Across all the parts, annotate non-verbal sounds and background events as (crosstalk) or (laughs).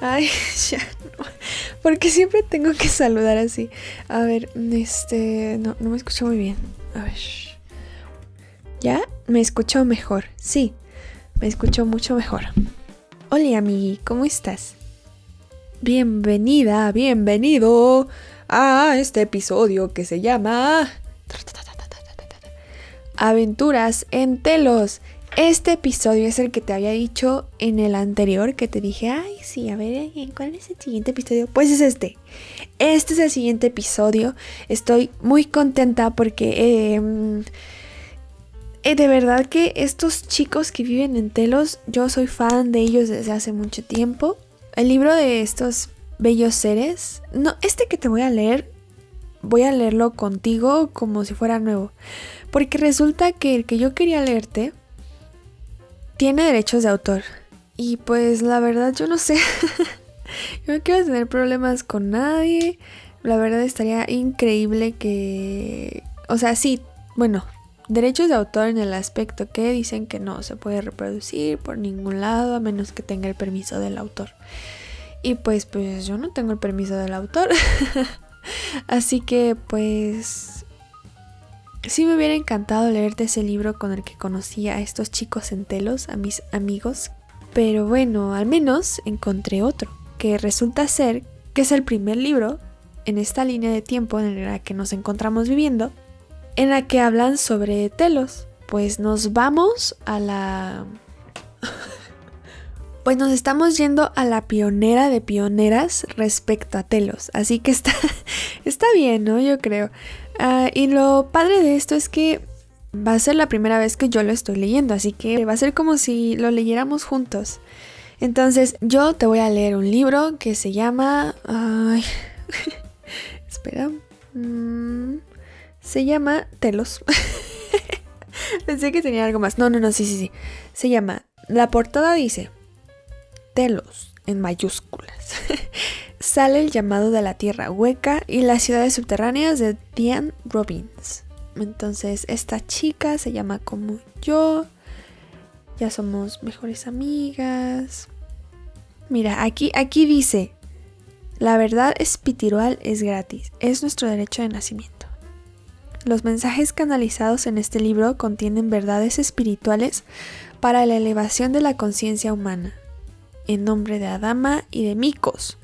Ay, (laughs) ya. Porque siempre tengo que saludar así. A ver, este. No, no me escucho muy bien. A ver. ¿Ya? Me escucho mejor. Sí, me escucho mucho mejor. Hola, amigui, ¿cómo estás? Bienvenida, bienvenido a este episodio que se llama Aventuras en Telos. Este episodio es el que te había dicho en el anterior, que te dije, ay, sí, a ver, ¿cuál es el siguiente episodio? Pues es este. Este es el siguiente episodio. Estoy muy contenta porque... Em, eh, de verdad que estos chicos que viven en Telos, yo soy fan de ellos desde hace mucho tiempo. El libro de estos bellos seres, no, este que te voy a leer, voy a leerlo contigo como si fuera nuevo. Porque resulta que el que yo quería leerte tiene derechos de autor. Y pues la verdad yo no sé. (laughs) yo no quiero tener problemas con nadie. La verdad estaría increíble que... O sea, sí, bueno, derechos de autor en el aspecto que dicen que no se puede reproducir por ningún lado a menos que tenga el permiso del autor. Y pues pues yo no tengo el permiso del autor. (laughs) Así que pues sí me hubiera encantado leerte ese libro con el que conocí a estos chicos en telos, a mis amigos. Pero bueno, al menos encontré otro, que resulta ser que es el primer libro en esta línea de tiempo en la que nos encontramos viviendo en la que hablan sobre telos. Pues nos vamos a la... (laughs) pues nos estamos yendo a la pionera de pioneras respecto a telos. Así que está, (laughs) está bien, ¿no? Yo creo. Ah, y lo padre de esto es que va a ser la primera vez que yo lo estoy leyendo, así que va a ser como si lo leyéramos juntos. Entonces yo te voy a leer un libro que se llama... Ay, (laughs) espera. Mm, se llama Telos. (laughs) Pensé que tenía algo más. No, no, no, sí, sí, sí. Se llama. La portada dice Telos en mayúsculas. (laughs) Sale el llamado de la Tierra Hueca y las ciudades subterráneas de Diane Robbins. Entonces, esta chica se llama como yo. Ya somos mejores amigas. Mira, aquí, aquí dice: La verdad espiritual es gratis. Es nuestro derecho de nacimiento. Los mensajes canalizados en este libro contienen verdades espirituales para la elevación de la conciencia humana. En nombre de Adama y de Mikos,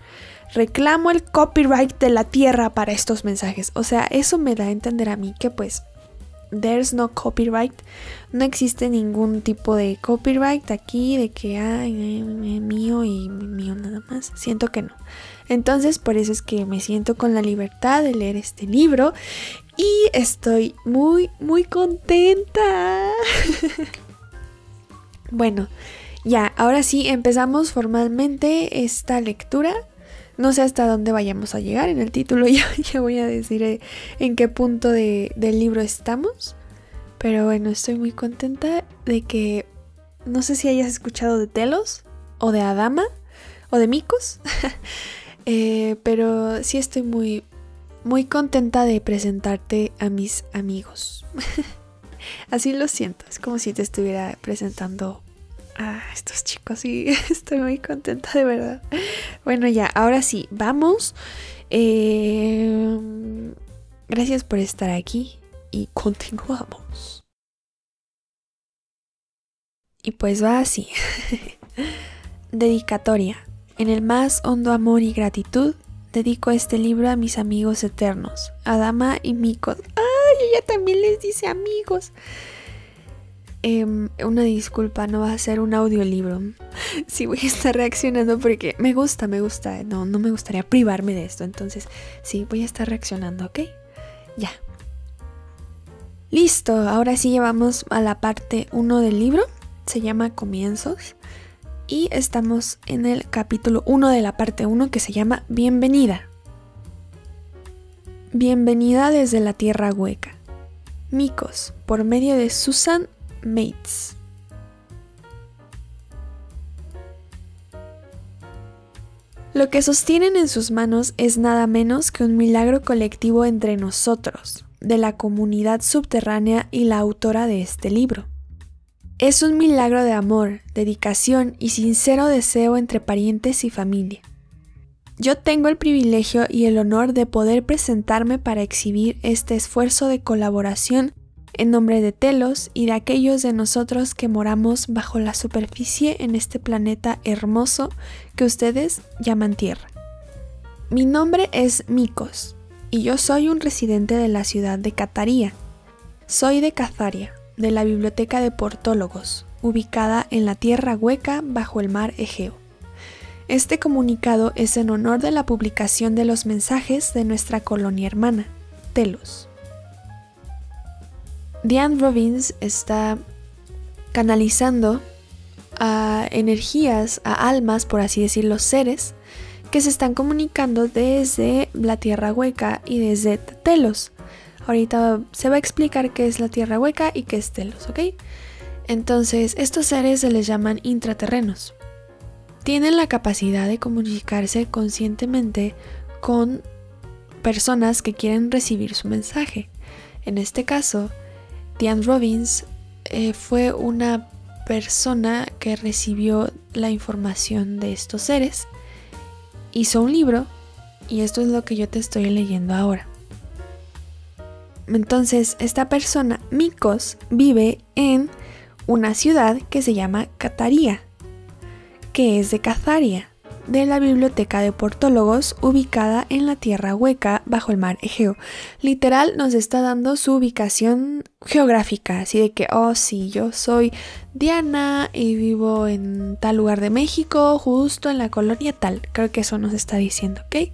reclamo el copyright de la tierra para estos mensajes. O sea, eso me da a entender a mí que pues there's no copyright. No existe ningún tipo de copyright aquí de que ay, mío y mío nada más. Siento que no. Entonces, por eso es que me siento con la libertad de leer este libro y estoy muy, muy contenta. (laughs) bueno, ya, ahora sí, empezamos formalmente esta lectura. No sé hasta dónde vayamos a llegar. En el título (laughs) ya, ya voy a decir eh, en qué punto del libro estamos. Pero bueno, estoy muy contenta de que... No sé si hayas escuchado de Telos o de Adama o de Micos. (laughs) Eh, pero sí estoy muy, muy contenta de presentarte a mis amigos. (laughs) Así lo siento, es como si te estuviera presentando a estos chicos y (laughs) estoy muy contenta de verdad. Bueno, ya, ahora sí, vamos. Eh, gracias por estar aquí y continuamos. Y pues va así. (laughs) Dedicatoria. En el más hondo amor y gratitud dedico este libro a mis amigos eternos, Adama y Mikos. ¡Ay! Ella también les dice amigos. Em, una disculpa, no va a ser un audiolibro. (laughs) Sí voy a estar reaccionando porque me gusta, me gusta. No, no me gustaría privarme de esto. Entonces, sí, voy a estar reaccionando, ¿ok? Ya. Listo, ahora sí llevamos a la parte 1 del libro. Se llama Comienzos y estamos en el capítulo 1 de la parte 1 que se llama Bienvenida. Bienvenida desde la Tierra Hueca. Micos, por medio de Susan Mates. Lo que sostienen en sus manos es nada menos que un milagro colectivo entre nosotros, de la comunidad subterránea y la autora de este libro. Es un milagro de amor, dedicación y sincero deseo entre parientes y familia. Yo tengo el privilegio y el honor de poder presentarme para exhibir este esfuerzo de colaboración en nombre de Telos y de aquellos de nosotros que moramos bajo la superficie en este planeta hermoso que ustedes llaman Tierra. Mi nombre es Mikos y yo soy un residente de la ciudad de Cataría. Soy de Cazaria, de la Biblioteca de Portólogos, ubicada en la Tierra Hueca bajo el mar Egeo. Este comunicado es en honor de la publicación de los mensajes de nuestra colonia hermana, Telos. Diane Robbins está canalizando a energías, a almas, por así decirlo, seres, que se están comunicando desde la Tierra Hueca y desde Telos. Ahorita se va a explicar qué es la Tierra Hueca y qué es Telos, ¿ok? Entonces, estos seres se les llaman intraterrenos. Tienen la capacidad de comunicarse conscientemente con personas que quieren recibir su mensaje. En este caso, Diane Robbins eh, fue una persona que recibió la información de estos seres, hizo un libro y esto es lo que yo te estoy leyendo ahora. Entonces, esta persona, Mikos, vive en una ciudad que se llama Cataría, que es de Cazaria de la Biblioteca de Portólogos ubicada en la Tierra Hueca bajo el mar Egeo. Literal nos está dando su ubicación geográfica, así de que, oh sí, yo soy Diana y vivo en tal lugar de México, justo en la colonia tal. Creo que eso nos está diciendo, ¿ok?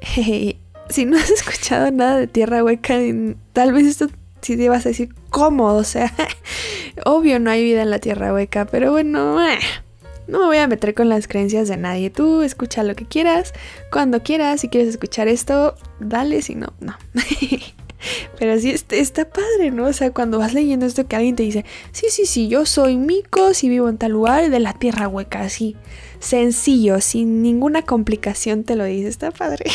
(laughs) si no has escuchado nada de Tierra Hueca, tal vez esto sí te vas a decir cómodo, o sea, (laughs) obvio no hay vida en la Tierra Hueca, pero bueno... Eh no me voy a meter con las creencias de nadie. Tú escucha lo que quieras, cuando quieras. Si quieres escuchar esto, dale. Si no, no. (laughs) Pero sí está, padre, ¿no? O sea, cuando vas leyendo esto que alguien te dice, sí, sí, sí, yo soy mico, y vivo en tal lugar de la tierra hueca, así. Sencillo, sin ninguna complicación te lo dice. Está padre.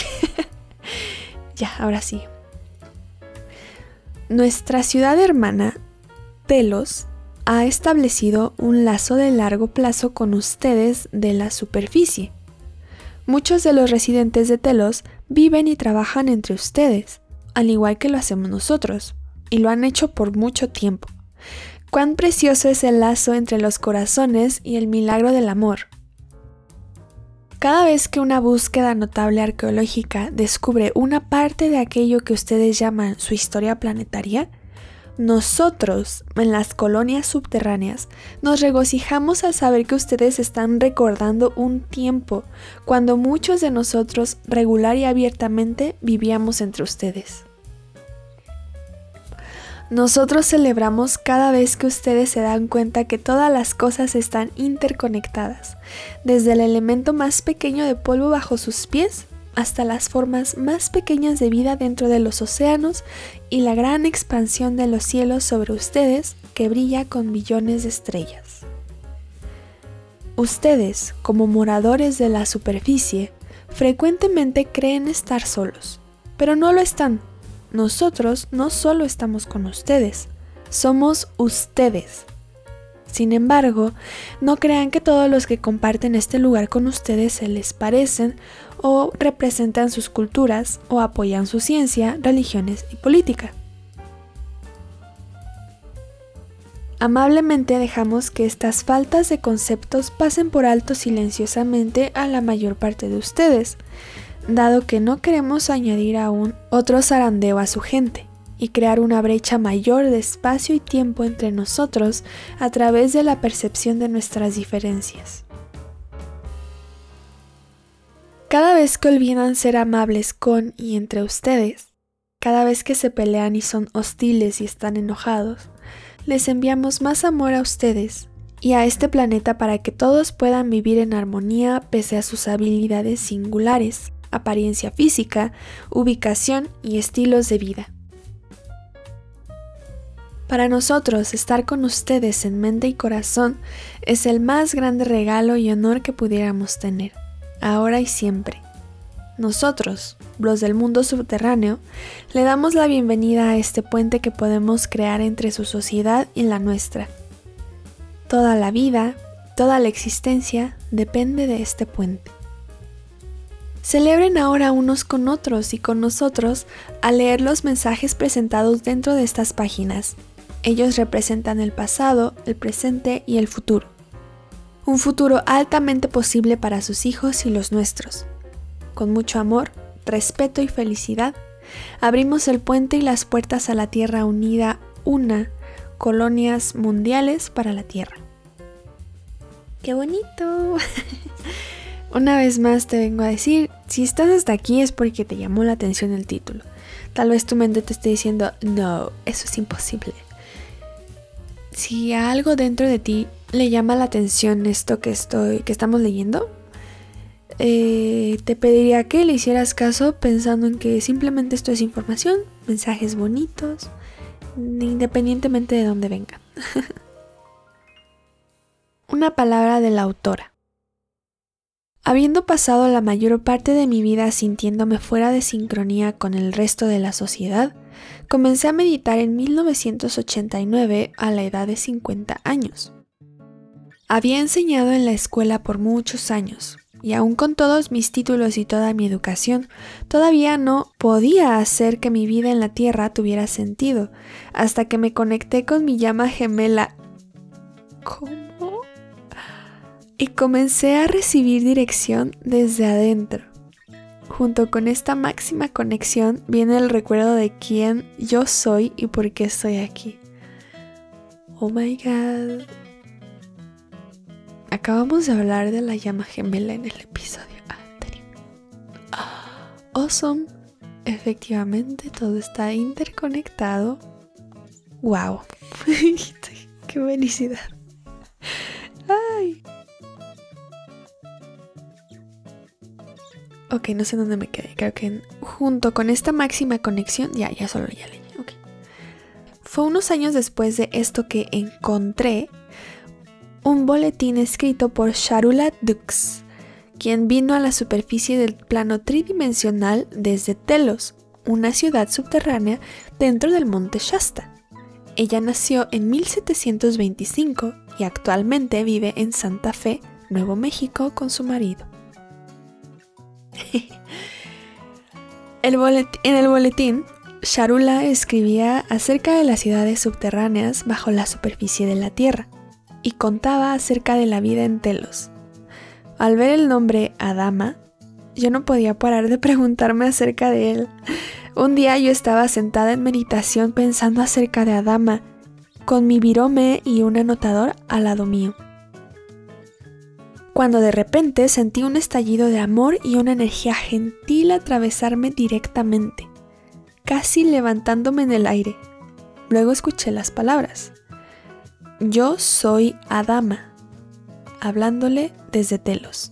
(laughs) ya, ahora sí. Nuestra ciudad hermana, Telos, ha establecido un lazo de largo plazo con ustedes de la superficie. Muchos de los residentes de Telos viven y trabajan entre ustedes, al igual que lo hacemos nosotros, y lo han hecho por mucho tiempo. Cuán precioso es el lazo entre los corazones y el milagro del amor. Cada vez que una búsqueda notable arqueológica descubre una parte de aquello que ustedes llaman su historia planetaria, nosotros, en las colonias subterráneas, nos regocijamos al saber que ustedes están recordando un tiempo cuando muchos de nosotros regular y abiertamente vivíamos entre ustedes. Nosotros celebramos cada vez que ustedes se dan cuenta que todas las cosas están interconectadas, desde el elemento más pequeño de polvo bajo sus pies hasta las formas más pequeñas de vida dentro de los océanos y la gran expansión de los cielos sobre ustedes que brilla con billones de estrellas. Ustedes, como moradores de la superficie, frecuentemente creen estar solos, pero no lo están. Nosotros no solo estamos con ustedes, somos ustedes. Sin embargo, no crean que todos los que comparten este lugar con ustedes se les parecen o representan sus culturas o apoyan su ciencia, religiones y política. Amablemente dejamos que estas faltas de conceptos pasen por alto silenciosamente a la mayor parte de ustedes, dado que no queremos añadir aún otro zarandeo a su gente y crear una brecha mayor de espacio y tiempo entre nosotros a través de la percepción de nuestras diferencias. Cada vez que olvidan ser amables con y entre ustedes, cada vez que se pelean y son hostiles y están enojados, les enviamos más amor a ustedes y a este planeta para que todos puedan vivir en armonía pese a sus habilidades singulares, apariencia física, ubicación y estilos de vida. Para nosotros estar con ustedes en mente y corazón es el más grande regalo y honor que pudiéramos tener ahora y siempre. nosotros, los del mundo subterráneo, le damos la bienvenida a este puente que podemos crear entre su sociedad y la nuestra. Toda la vida, toda la existencia depende de este puente. Celebren ahora unos con otros y con nosotros al leer los mensajes presentados dentro de estas páginas. Ellos representan el pasado, el presente y el futuro. Un futuro altamente posible para sus hijos y los nuestros. Con mucho amor, respeto y felicidad, abrimos el puente y las puertas a la Tierra unida, una, colonias mundiales para la Tierra. ¡Qué bonito! (laughs) Una vez más te vengo a decir, si estás hasta aquí es porque te llamó la atención el título. Tal vez tu mente te esté diciendo, no, eso es imposible. Si a algo dentro de ti le llama la atención esto que estoy, que estamos leyendo, eh, te pediría que le hicieras caso pensando en que simplemente esto es información, mensajes bonitos, independientemente de dónde vengan. (laughs) Una palabra de la autora. Habiendo pasado la mayor parte de mi vida sintiéndome fuera de sincronía con el resto de la sociedad, comencé a meditar en 1989 a la edad de 50 años. Había enseñado en la escuela por muchos años, y aún con todos mis títulos y toda mi educación, todavía no podía hacer que mi vida en la Tierra tuviera sentido, hasta que me conecté con mi llama gemela. ¿Cómo? y comencé a recibir dirección desde adentro. Junto con esta máxima conexión viene el recuerdo de quién yo soy y por qué estoy aquí. Oh my god. Acabamos de hablar de la llama gemela en el episodio anterior. awesome. Efectivamente, todo está interconectado. ¡Wow! (laughs) ¡Qué felicidad! ¡Ay! Ok, no sé dónde me quedé. Creo que junto con esta máxima conexión, ya, ya solo ya leí. Fue unos años después de esto que encontré un boletín escrito por Sharula Dux, quien vino a la superficie del plano tridimensional desde Telos, una ciudad subterránea dentro del monte Shasta. Ella nació en 1725 y actualmente vive en Santa Fe, Nuevo México, con su marido. (laughs) en el boletín, Sharula escribía acerca de las ciudades subterráneas bajo la superficie de la Tierra y contaba acerca de la vida en Telos. Al ver el nombre Adama, yo no podía parar de preguntarme acerca de él. Un día yo estaba sentada en meditación pensando acerca de Adama, con mi virome y un anotador al lado mío cuando de repente sentí un estallido de amor y una energía gentil atravesarme directamente, casi levantándome en el aire. Luego escuché las palabras. Yo soy Adama, hablándole desde Telos.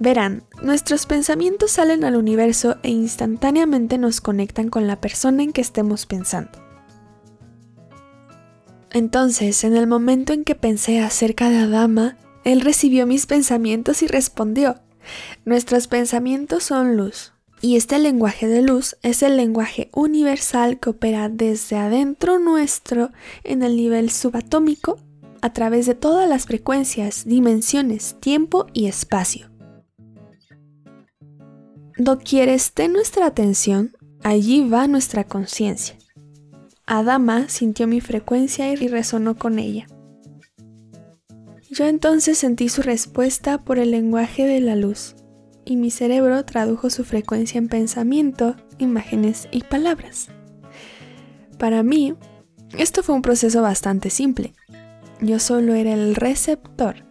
Verán, nuestros pensamientos salen al universo e instantáneamente nos conectan con la persona en que estemos pensando. Entonces, en el momento en que pensé acerca de Adama, él recibió mis pensamientos y respondió, nuestros pensamientos son luz. Y este lenguaje de luz es el lenguaje universal que opera desde adentro nuestro en el nivel subatómico a través de todas las frecuencias, dimensiones, tiempo y espacio. Doquier esté nuestra atención, allí va nuestra conciencia. Adama sintió mi frecuencia y resonó con ella. Yo entonces sentí su respuesta por el lenguaje de la luz, y mi cerebro tradujo su frecuencia en pensamiento, imágenes y palabras. Para mí, esto fue un proceso bastante simple. Yo solo era el receptor,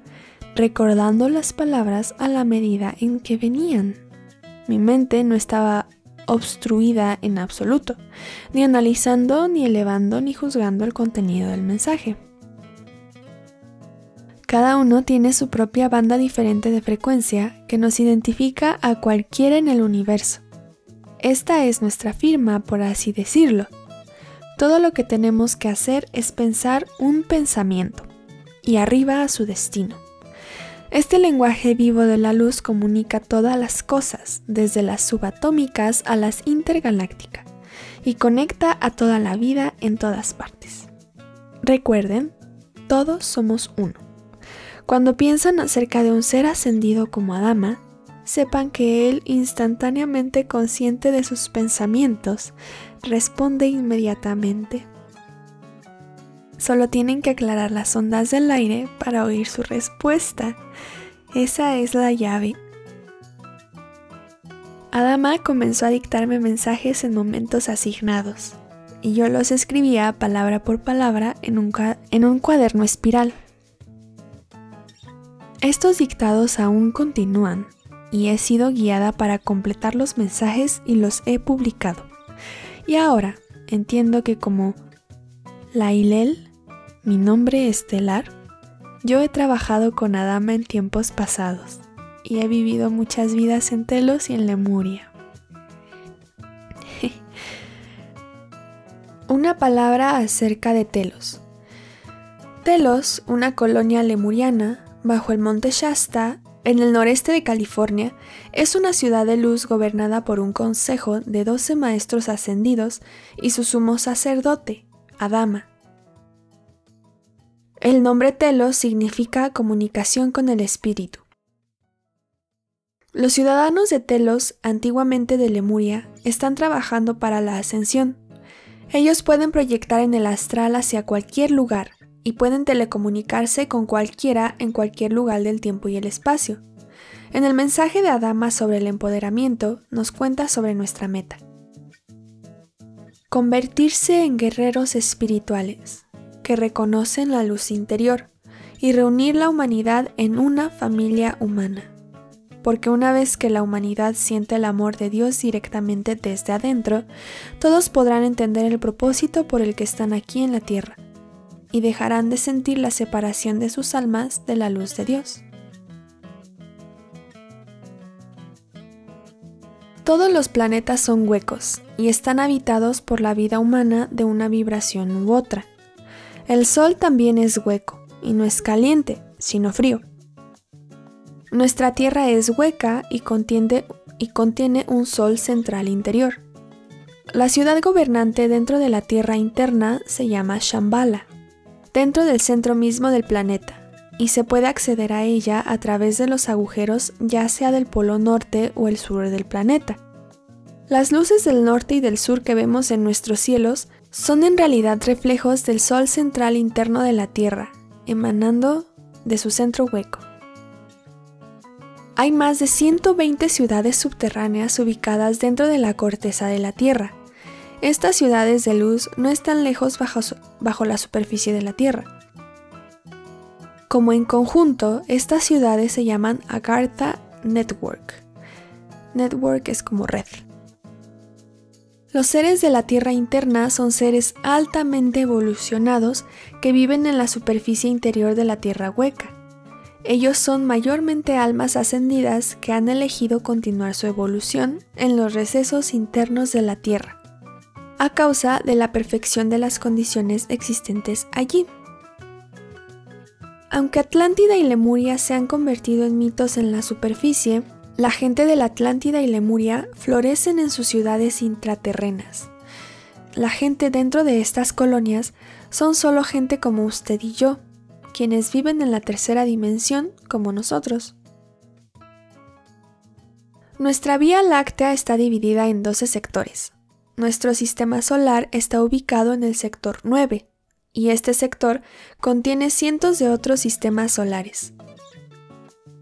recordando las palabras a la medida en que venían. Mi mente no estaba obstruida en absoluto, ni analizando, ni elevando, ni juzgando el contenido del mensaje. Cada uno tiene su propia banda diferente de frecuencia que nos identifica a cualquiera en el universo. Esta es nuestra firma, por así decirlo. Todo lo que tenemos que hacer es pensar un pensamiento y arriba a su destino. Este lenguaje vivo de la luz comunica todas las cosas, desde las subatómicas a las intergalácticas, y conecta a toda la vida en todas partes. Recuerden, todos somos uno. Cuando piensan acerca de un ser ascendido como Adama, sepan que él, instantáneamente consciente de sus pensamientos, responde inmediatamente. Solo tienen que aclarar las ondas del aire para oír su respuesta. Esa es la llave. Adama comenzó a dictarme mensajes en momentos asignados, y yo los escribía palabra por palabra en un, en un cuaderno espiral. Estos dictados aún continúan, y he sido guiada para completar los mensajes y los he publicado. Y ahora entiendo que como Lailel, mi nombre estelar, yo he trabajado con Adama en tiempos pasados y he vivido muchas vidas en Telos y en Lemuria. (laughs) Una palabra acerca de Telos. Telos, una colonia lemuriana bajo el monte Shasta, en el noreste de California, es una ciudad de luz gobernada por un consejo de 12 maestros ascendidos y su sumo sacerdote, Adama. El nombre Telos significa comunicación con el espíritu. Los ciudadanos de Telos, antiguamente de Lemuria, están trabajando para la ascensión. Ellos pueden proyectar en el astral hacia cualquier lugar, y pueden telecomunicarse con cualquiera en cualquier lugar del tiempo y el espacio. En el mensaje de Adama sobre el empoderamiento nos cuenta sobre nuestra meta. Convertirse en guerreros espirituales, que reconocen la luz interior, y reunir la humanidad en una familia humana. Porque una vez que la humanidad siente el amor de Dios directamente desde adentro, todos podrán entender el propósito por el que están aquí en la tierra y dejarán de sentir la separación de sus almas de la luz de Dios. Todos los planetas son huecos y están habitados por la vida humana de una vibración u otra. El Sol también es hueco y no es caliente, sino frío. Nuestra Tierra es hueca y contiene, un Sol central interior. La ciudad gobernante dentro de la Tierra interna se llama Shambhala dentro del centro mismo del planeta, y se puede acceder a ella a través de los agujeros ya sea del polo norte o el sur del planeta. Las luces del norte y del sur que vemos en nuestros cielos son en realidad reflejos del Sol central interno de la Tierra, emanando de su centro hueco. Hay más de 120 ciudades subterráneas ubicadas dentro de la corteza de la Tierra, estas ciudades de luz no están lejos bajo, la superficie de la Tierra. Como en conjunto, estas ciudades se llaman Agartha Network. Network es como red. Los seres de la Tierra interna son seres altamente evolucionados que viven en la superficie interior de la Tierra hueca. Ellos son mayormente almas ascendidas que han elegido continuar su evolución en los recesos internos de la Tierra a causa de la perfección de las condiciones existentes allí. Aunque Atlántida y Lemuria se han convertido en mitos en la superficie, la gente de la Atlántida y Lemuria florecen en sus ciudades intraterrenas. La gente dentro de estas colonias son solo gente como usted y yo, quienes viven en la tercera dimensión como nosotros. Nuestra Vía Láctea está dividida en 12 sectores, nuestro sistema solar está ubicado en el sector 9, y este sector contiene cientos de otros sistemas solares.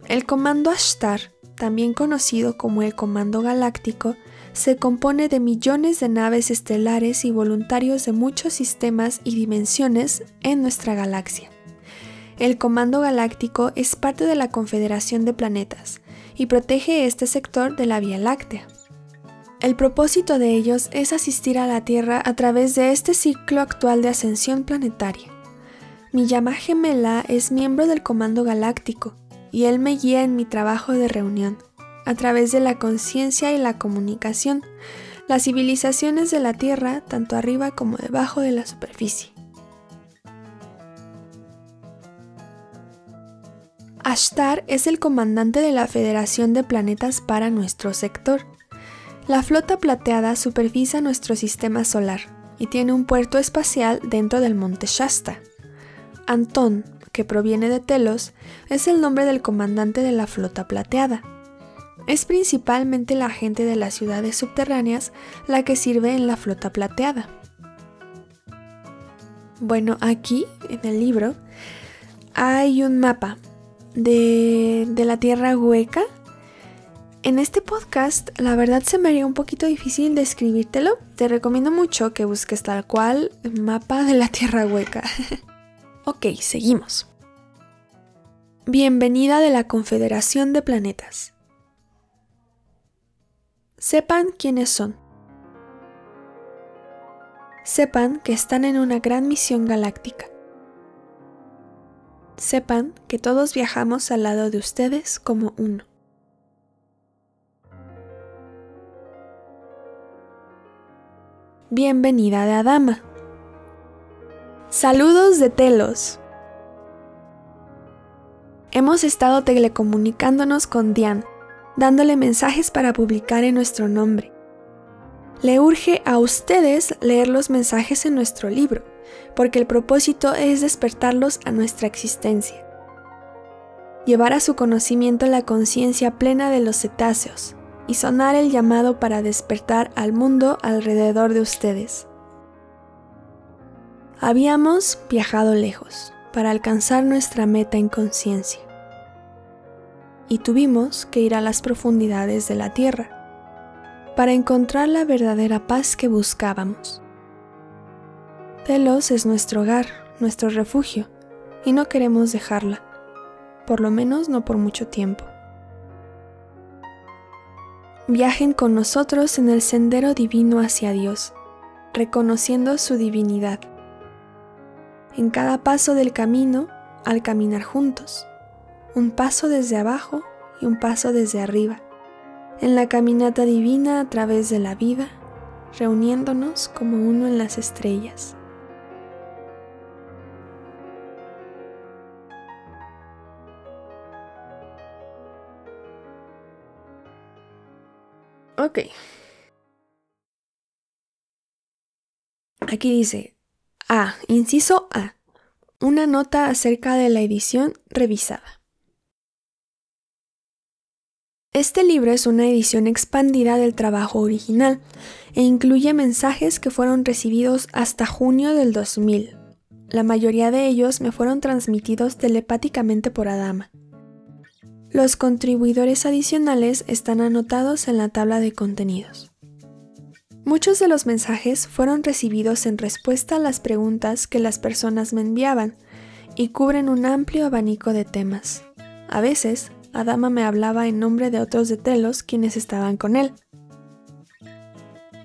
El comando Ashtar, también conocido como el Comando Galáctico, se compone de millones de naves estelares y voluntarios de muchos sistemas y dimensiones en nuestra galaxia. El Comando Galáctico es parte de la Confederación de Planetas y protege este sector de la Vía Láctea. El propósito de ellos es asistir a la Tierra a través de este ciclo actual de ascensión planetaria. Mi llama gemela es miembro del Comando Galáctico y él me guía en mi trabajo de reunión, a través de la conciencia y la comunicación, las civilizaciones de la Tierra, tanto arriba como debajo de la superficie. Ashtar es el comandante de la Federación de Planetas para nuestro sector. La flota plateada supervisa nuestro sistema solar y tiene un puerto espacial dentro del monte Shasta. Antón, que proviene de Telos, es el nombre del comandante de la flota plateada. Es principalmente la gente de las ciudades subterráneas la que sirve en la flota plateada. Bueno, aquí en el libro hay un mapa de, de la Tierra hueca. En este podcast, la verdad se me haría un poquito difícil describírtelo. Te recomiendo mucho que busques tal cual mapa de la Tierra hueca. (laughs) ok, seguimos. Bienvenida de la Confederación de Planetas. Sepan quiénes son. Sepan que están en una gran misión galáctica. Sepan que todos viajamos al lado de ustedes como uno. Bienvenida de Adama. Saludos de Telos. Hemos estado telecomunicándonos con Diane dándole mensajes para publicar en nuestro nombre. Le urge a ustedes leer los mensajes en nuestro libro, porque el propósito es despertarlos a nuestra existencia. Llevar a su conocimiento la conciencia plena de los cetáceos y sonar el llamado para despertar al mundo alrededor de ustedes. Habíamos viajado lejos para alcanzar nuestra meta en conciencia y tuvimos que ir a las profundidades de la tierra para encontrar la verdadera paz que buscábamos. Telos es nuestro hogar, nuestro refugio, y no queremos dejarla, por lo menos no por mucho tiempo. Viajen con nosotros en el sendero divino hacia Dios, reconociendo su divinidad. En cada paso del camino, al caminar juntos, un paso desde abajo y un paso desde arriba, en la caminata divina a través de la vida, reuniéndonos como uno en las estrellas. Ok. Aquí dice A, inciso A, una nota acerca de la edición revisada. Este libro es una edición expandida del trabajo original e incluye mensajes que fueron recibidos hasta junio del 2000. La mayoría de ellos me fueron transmitidos telepáticamente por Adama. Los contribuidores adicionales están anotados en la tabla de contenidos. Muchos de los mensajes fueron recibidos en respuesta a las preguntas que las personas me enviaban y cubren un amplio abanico de temas. A veces Adama me hablaba en nombre de otros de Telos quienes estaban con él.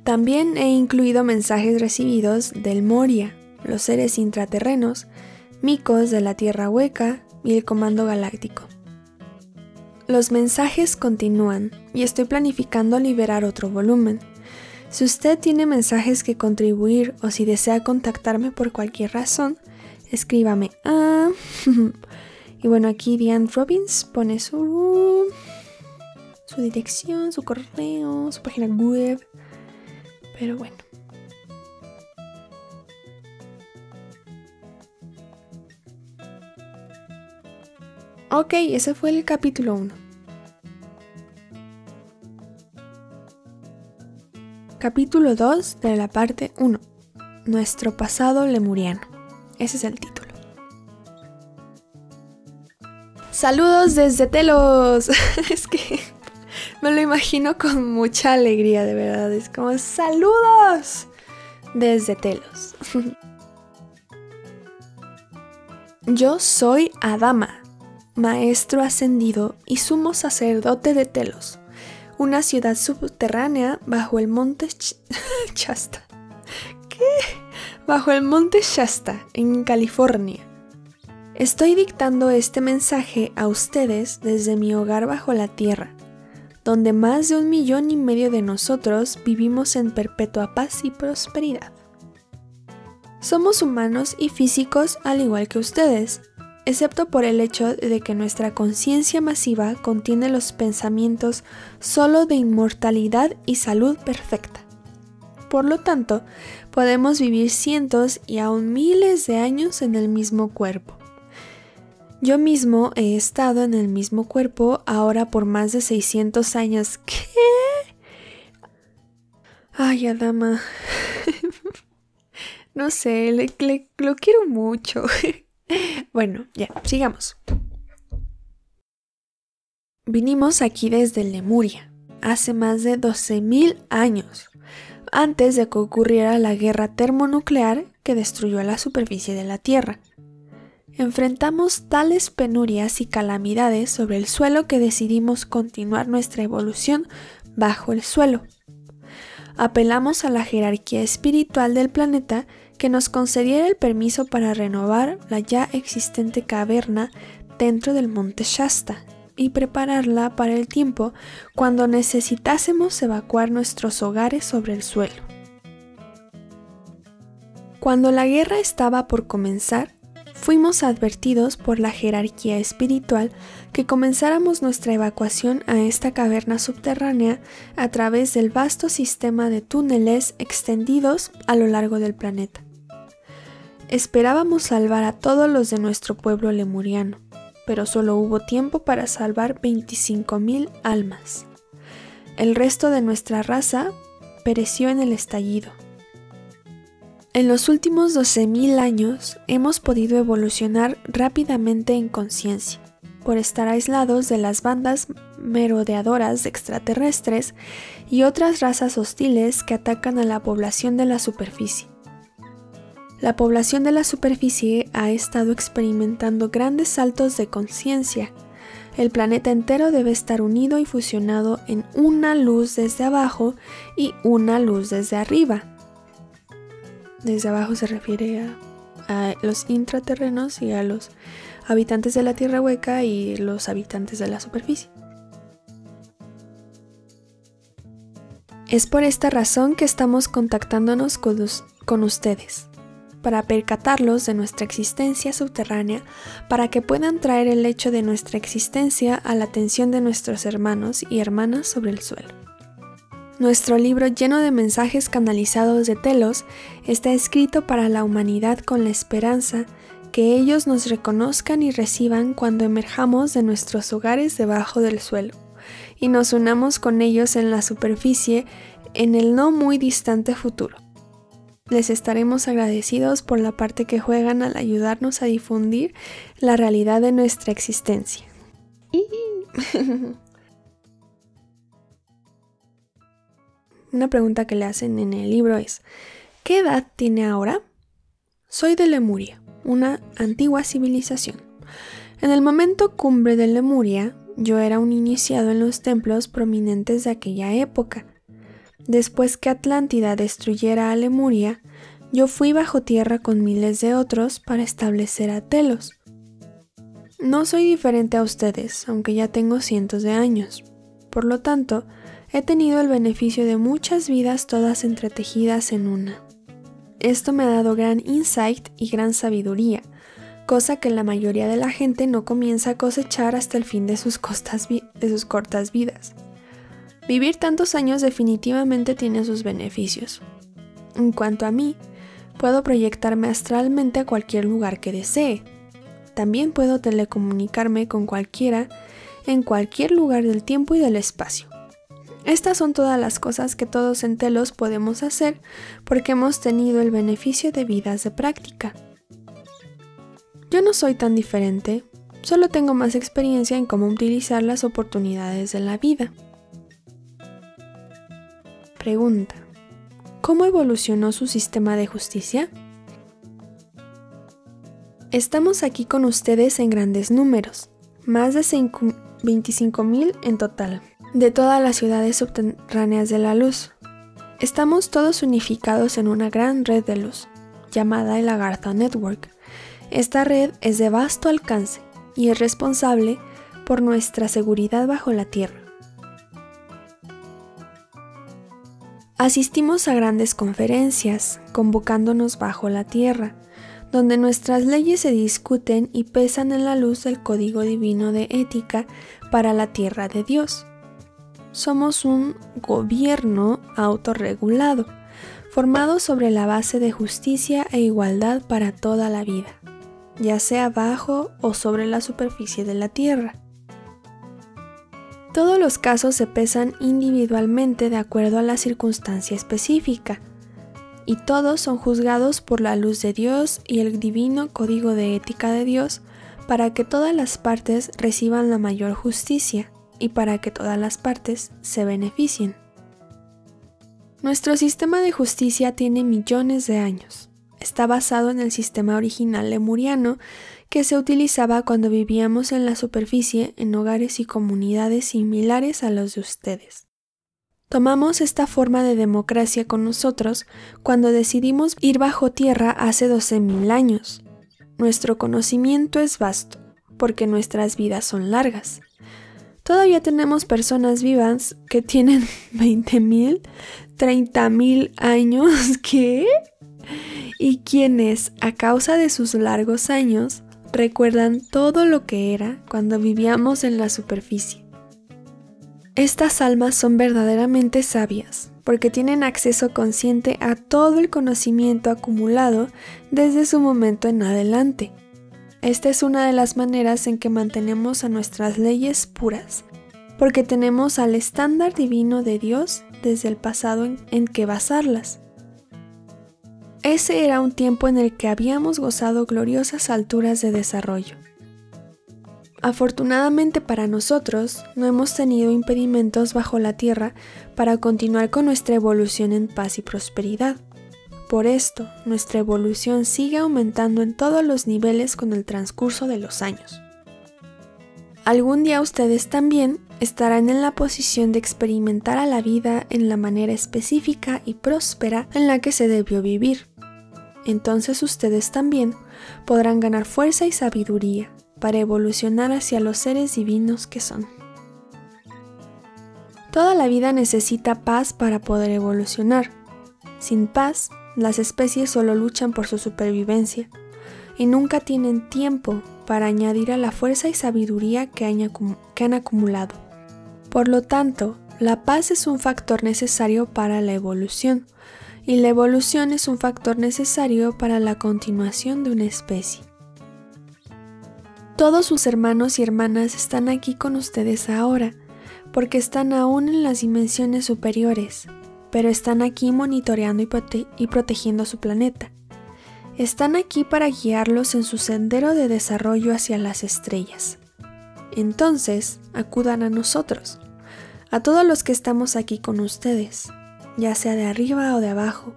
También he incluido mensajes recibidos del Moria, los seres intraterrenos, micos de la Tierra Hueca y el Comando Galáctico. Los mensajes continúan y estoy planificando liberar otro volumen. Si usted tiene mensajes que contribuir o si desea contactarme por cualquier razón, escríbame a (laughs) Y bueno, aquí Diane Robbins pone su, su dirección, su correo, su página web. Pero bueno. Ok, ese fue el capítulo 1. Capítulo 2 de la parte 1. Nuestro pasado lemuriano. Ese es el título. Saludos desde Telos. (laughs) es que me lo imagino con mucha alegría, de verdad. Es como saludos desde Telos. (laughs) Yo soy Adama, maestro ascendido y sumo sacerdote de Telos, una ciudad subterránea bajo el monte Shasta. (laughs) ¿Qué? Bajo el monte Shasta, en California. Estoy dictando este mensaje a ustedes desde mi hogar bajo la tierra, donde más de un millón y medio de nosotros vivimos en perpetua paz y prosperidad. Somos humanos y físicos al igual que ustedes, excepto por el hecho de que nuestra conciencia masiva contiene los pensamientos solo de inmortalidad y salud perfecta. Por lo tanto, podemos vivir cientos y aún miles de años en el mismo cuerpo. Yo mismo he estado en el mismo cuerpo ahora por más de 600 años. (laughs) ¿Qué? Ay, Adama. (laughs) no sé, lo quiero mucho. (laughs) (laughs) bueno, ya, sigamos. Vinimos aquí desde Lemuria, hace más de 12.000 años, antes de que ocurriera la guerra termonuclear que destruyó la superficie de la Tierra. Enfrentamos tales penurias y calamidades sobre el suelo que decidimos continuar nuestra evolución bajo el suelo. Apelamos a la jerarquía espiritual del planeta que nos concediera el permiso para renovar la ya existente caverna dentro del monte Shasta y prepararla para el tiempo cuando necesitásemos evacuar nuestros hogares sobre el suelo. Cuando la guerra estaba por comenzar, fuimos advertidos por la jerarquía espiritual que comenzáramos nuestra evacuación a esta caverna subterránea a través del vasto sistema de túneles extendidos a lo largo del planeta. Esperábamos salvar a todos los de nuestro pueblo lemuriano, pero solo hubo tiempo para salvar 25.000 almas. El resto de nuestra raza pereció en el estallido. En los últimos 12.000 años hemos podido evolucionar rápidamente en conciencia, por estar aislados de las bandas merodeadoras extraterrestres y otras razas hostiles que atacan a la población de la superficie. La población de la superficie ha estado experimentando grandes saltos de conciencia. El planeta entero debe estar unido y fusionado en una luz desde abajo y una luz desde arriba desde abajo se refiere a, los intraterrenos y a los habitantes de la Tierra hueca y los habitantes de la superficie. Es por esta razón que estamos contactándonos con, ustedes, para percatarlos de nuestra existencia subterránea, para que puedan traer el hecho de nuestra existencia a la atención de nuestros hermanos y hermanas sobre el suelo. Nuestro libro lleno de mensajes canalizados de Telos está escrito para la humanidad con la esperanza que ellos nos reconozcan y reciban cuando emerjamos de nuestros hogares debajo del suelo y nos unamos con ellos en la superficie en el no muy distante futuro. Les estaremos agradecidos por la parte que juegan al ayudarnos a difundir la realidad de nuestra existencia. (laughs) Una pregunta que le hacen en el libro es, ¿qué edad tiene ahora? Soy de Lemuria, una antigua civilización. En el momento cumbre de Lemuria, yo era un iniciado en los templos prominentes de aquella época. Después que Atlántida destruyera a Lemuria, yo fui bajo tierra con miles de otros para establecer a Telos. No soy diferente a ustedes, aunque ya tengo cientos de años. Por lo tanto, he tenido el beneficio de muchas vidas todas entretejidas en una. Esto me ha dado gran insight y gran sabiduría, cosa que la mayoría de la gente no comienza a cosechar hasta el fin de sus, de sus cortas vidas. Vivir tantos años definitivamente tiene sus beneficios. En cuanto a mí, puedo proyectarme astralmente a cualquier lugar que desee. También puedo telecomunicarme con cualquiera en cualquier lugar del tiempo y del espacio. Estas son todas las cosas que todos en Telos podemos hacer porque hemos tenido el beneficio de vidas de práctica. Yo no soy tan diferente, solo tengo más experiencia en cómo utilizar las oportunidades de la vida. Pregunta. ¿Cómo evolucionó su sistema de justicia? Estamos aquí con ustedes en grandes números, más de 25.000 en total de todas las ciudades subterráneas de la luz. Estamos todos unificados en una gran red de luz, llamada el Agartha Network. Esta red es de vasto alcance y es responsable por nuestra seguridad bajo la Tierra. Asistimos a grandes conferencias, convocándonos bajo la Tierra, donde nuestras leyes se discuten y pesan en la luz del código divino de ética para la tierra de Dios. Somos un gobierno autorregulado, formado sobre la base de justicia e igualdad para toda la vida, ya sea bajo o sobre la superficie de la tierra. Todos los casos se pesan individualmente de acuerdo a la circunstancia específica, y todos son juzgados por la luz de Dios y el divino código de ética de Dios para que todas las partes reciban la mayor justicia y para que todas las partes se beneficien. Nuestro sistema de justicia tiene millones de años. Está basado en el sistema original lemuriano que se utilizaba cuando vivíamos en la superficie en hogares y comunidades similares a los de ustedes. Tomamos esta forma de democracia con nosotros cuando decidimos ir bajo tierra hace 12.000 años. Nuestro conocimiento es vasto, porque nuestras vidas son largas. Todavía tenemos personas vivas que tienen (laughs) 20.000, 30.000 años, ¿qué? Y quienes, a causa de sus largos años, recuerdan todo lo que era cuando vivíamos en la superficie. Estas almas son verdaderamente sabias, porque tienen acceso consciente a todo el conocimiento acumulado desde su momento en adelante. Esta es una de las maneras en que mantenemos a nuestras leyes puras, porque tenemos al estándar divino de Dios desde el pasado en, que basarlas. Ese era un tiempo en el que habíamos gozado gloriosas alturas de desarrollo. Afortunadamente para nosotros, no hemos tenido impedimentos bajo la tierra para continuar con nuestra evolución en paz y prosperidad. Por esto, nuestra evolución sigue aumentando en todos los niveles con el transcurso de los años. Algún día ustedes también estarán en la posición de experimentar a la vida en la manera específica y próspera en la que se debió vivir. Entonces ustedes también podrán ganar fuerza y sabiduría para evolucionar hacia los seres divinos que son. Toda la vida necesita paz para poder evolucionar. Sin paz, las especies solo luchan por su supervivencia y nunca tienen tiempo para añadir a la fuerza y sabiduría que han, acumulado. Por lo tanto, la paz es un factor necesario para la evolución, y la evolución es un factor necesario para la continuación de una especie. Todos sus hermanos y hermanas están aquí con ustedes ahora, porque están aún en las dimensiones superiores, pero están aquí monitoreando y, protegiendo su planeta. Están aquí para guiarlos en su sendero de desarrollo hacia las estrellas. Entonces, acudan a nosotros, a todos los que estamos aquí con ustedes, ya sea de arriba o de abajo,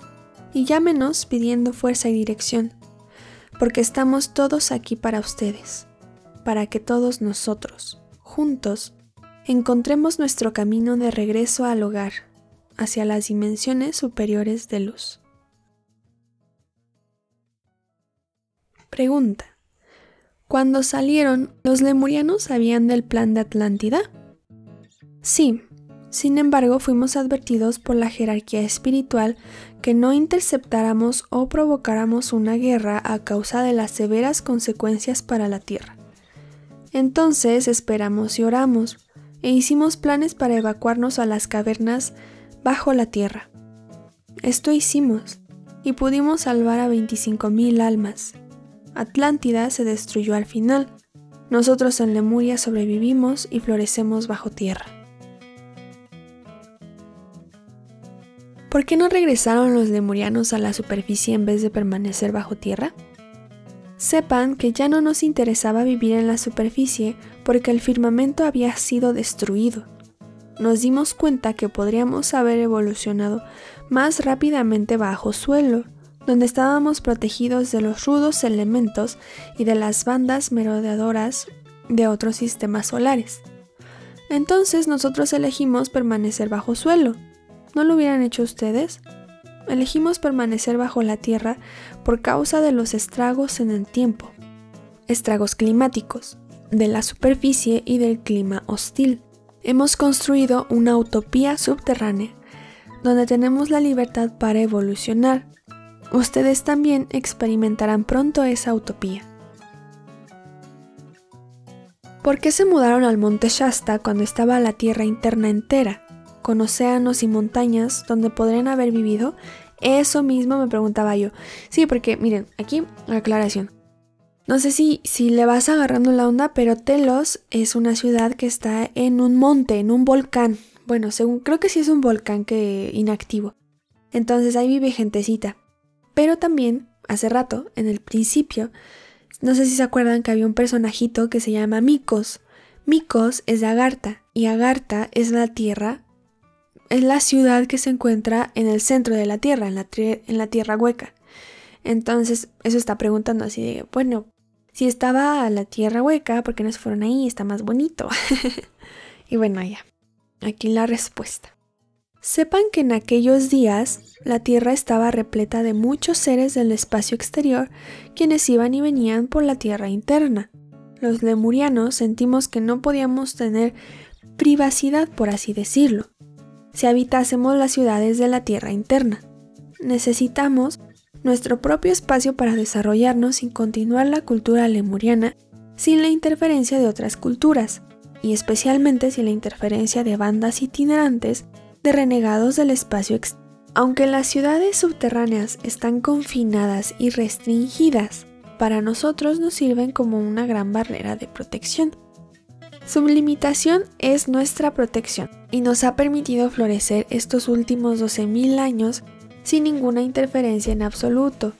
y llámenos pidiendo fuerza y dirección, porque estamos todos aquí para ustedes para que todos nosotros, juntos, encontremos nuestro camino de regreso al hogar, hacia las dimensiones superiores de luz. Pregunta. ¿Cuando salieron, los lemurianos sabían del plan de Atlántida? Sí, sin embargo fuimos advertidos por la jerarquía espiritual que no interceptáramos o provocáramos una guerra a causa de las severas consecuencias para la Tierra. Entonces esperamos y oramos, e hicimos planes para evacuarnos a las cavernas bajo la tierra. Esto hicimos, y pudimos salvar a 25.000 almas. Atlántida se destruyó al final. Nosotros en Lemuria sobrevivimos y florecemos bajo tierra. ¿Por qué no regresaron los lemurianos a la superficie en vez de permanecer bajo tierra? Sepan que ya no nos interesaba vivir en la superficie porque el firmamento había sido destruido. Nos dimos cuenta que podríamos haber evolucionado más rápidamente bajo suelo, donde estábamos protegidos de los rudos elementos y de las bandas merodeadoras de otros sistemas solares. Entonces nosotros elegimos permanecer bajo suelo. ¿No lo hubieran hecho ustedes? elegimos permanecer bajo la tierra por causa de los estragos en el tiempo, estragos climáticos, de la superficie y del clima hostil. Hemos construido una utopía subterránea donde tenemos la libertad para evolucionar. ustedes también experimentarán pronto esa utopía. ¿Por qué se mudaron al monte Shasta cuando estaba la tierra interna entera, con océanos y montañas donde podrían haber vivido? Eso mismo me preguntaba yo. Sí, porque miren, aquí aclaración. No sé si, si le vas agarrando la onda, pero Telos es una ciudad que está en un monte, en un volcán. Bueno, según creo que sí es un volcán que inactivo. Entonces ahí vive gentecita. Pero también, hace rato, en el principio, no sé si se acuerdan que había un personajito que se llama Mikos. Mikos es de Agartha y Agartha es la tierra, es la ciudad que se encuentra en el centro de la tierra, en la, tierra hueca. Entonces, eso está preguntando así de, bueno, si estaba la tierra hueca, ¿por qué no se fueron ahí? Está más bonito. (laughs) y bueno, ya. Aquí la respuesta. Sepan que en aquellos días la Tierra estaba repleta de muchos seres del espacio exterior quienes iban y venían por la Tierra interna. Los lemurianos sentimos que no podíamos tener privacidad, por así decirlo, si habitásemos las ciudades de la Tierra interna. Necesitamos nuestro propio espacio para desarrollarnos sin continuar la cultura lemuriana sin la interferencia de otras culturas, y especialmente sin la interferencia de bandas itinerantes de renegados del espacio exterior. Aunque las ciudades subterráneas están confinadas y restringidas, para nosotros nos sirven como una gran barrera de protección. Su limitación es nuestra protección y nos ha permitido florecer estos últimos 12.000 años sin ninguna interferencia en absoluto.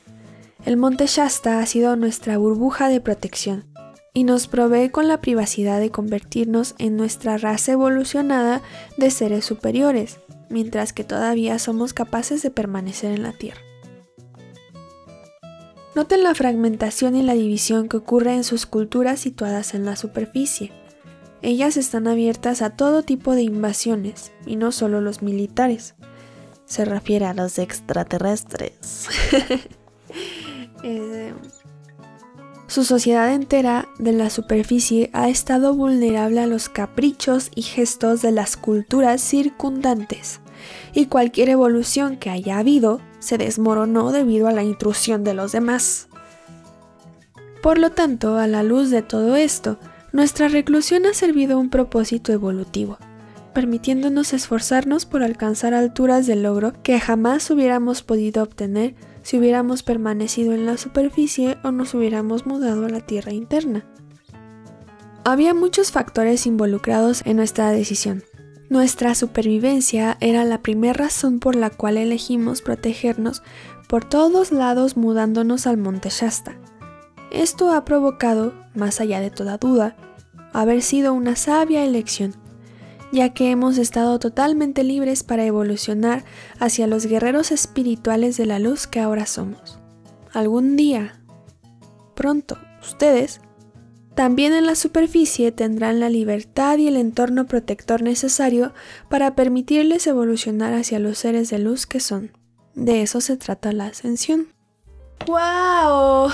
El monte Shasta ha sido nuestra burbuja de protección y nos provee con la privacidad de convertirnos en nuestra raza evolucionada de seres superiores, mientras que todavía somos capaces de permanecer en la Tierra. Noten la fragmentación y la división que ocurre en sus culturas situadas en la superficie. Ellas están abiertas a todo tipo de invasiones, y no solo los militares. Se refiere a los extraterrestres. (laughs) eh, su sociedad entera de la superficie ha estado vulnerable a los caprichos y gestos de las culturas circundantes, y cualquier evolución que haya habido se desmoronó debido a la intrusión de los demás. Por lo tanto, a la luz de todo esto, nuestra reclusión ha servido a un propósito evolutivo, permitiéndonos esforzarnos por alcanzar alturas de logro que jamás hubiéramos podido obtener si hubiéramos permanecido en la superficie o nos hubiéramos mudado a la tierra interna. Había muchos factores involucrados en nuestra decisión. Nuestra supervivencia era la primera razón por la cual elegimos protegernos por todos lados mudándonos al monte Shasta. Esto ha provocado, más allá de toda duda, haber sido una sabia elección ya que hemos estado totalmente libres para evolucionar hacia los guerreros espirituales de la luz que ahora somos. Algún día, pronto, ustedes también en la superficie tendrán la libertad y el entorno protector necesario para permitirles evolucionar hacia los seres de luz que son. De eso se trata la ascensión. ¡Wow!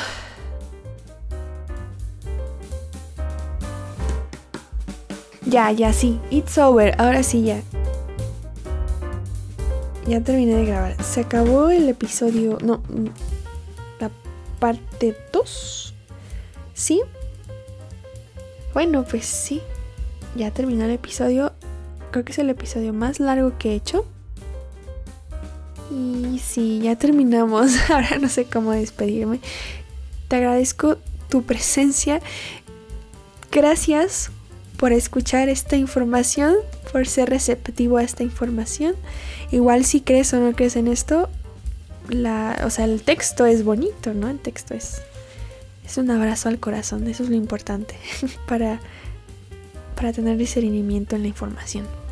Ya, ya, sí. It's over. Ahora sí, ya. Ya terminé de grabar. Se acabó el episodio. No. La parte 2. ¿Sí? Bueno, pues sí. Ya terminó el episodio. Creo que es el episodio más largo que he hecho. Y sí, ya terminamos. (laughs) Ahora no sé cómo despedirme. Te agradezco tu presencia. Gracias por escuchar esta información, por ser receptivo a esta información. Igual si crees o no crees en esto, la, o sea, el texto es bonito, ¿no? El texto es, es un abrazo al corazón, eso es lo importante (laughs) para, para tener discernimiento en la información.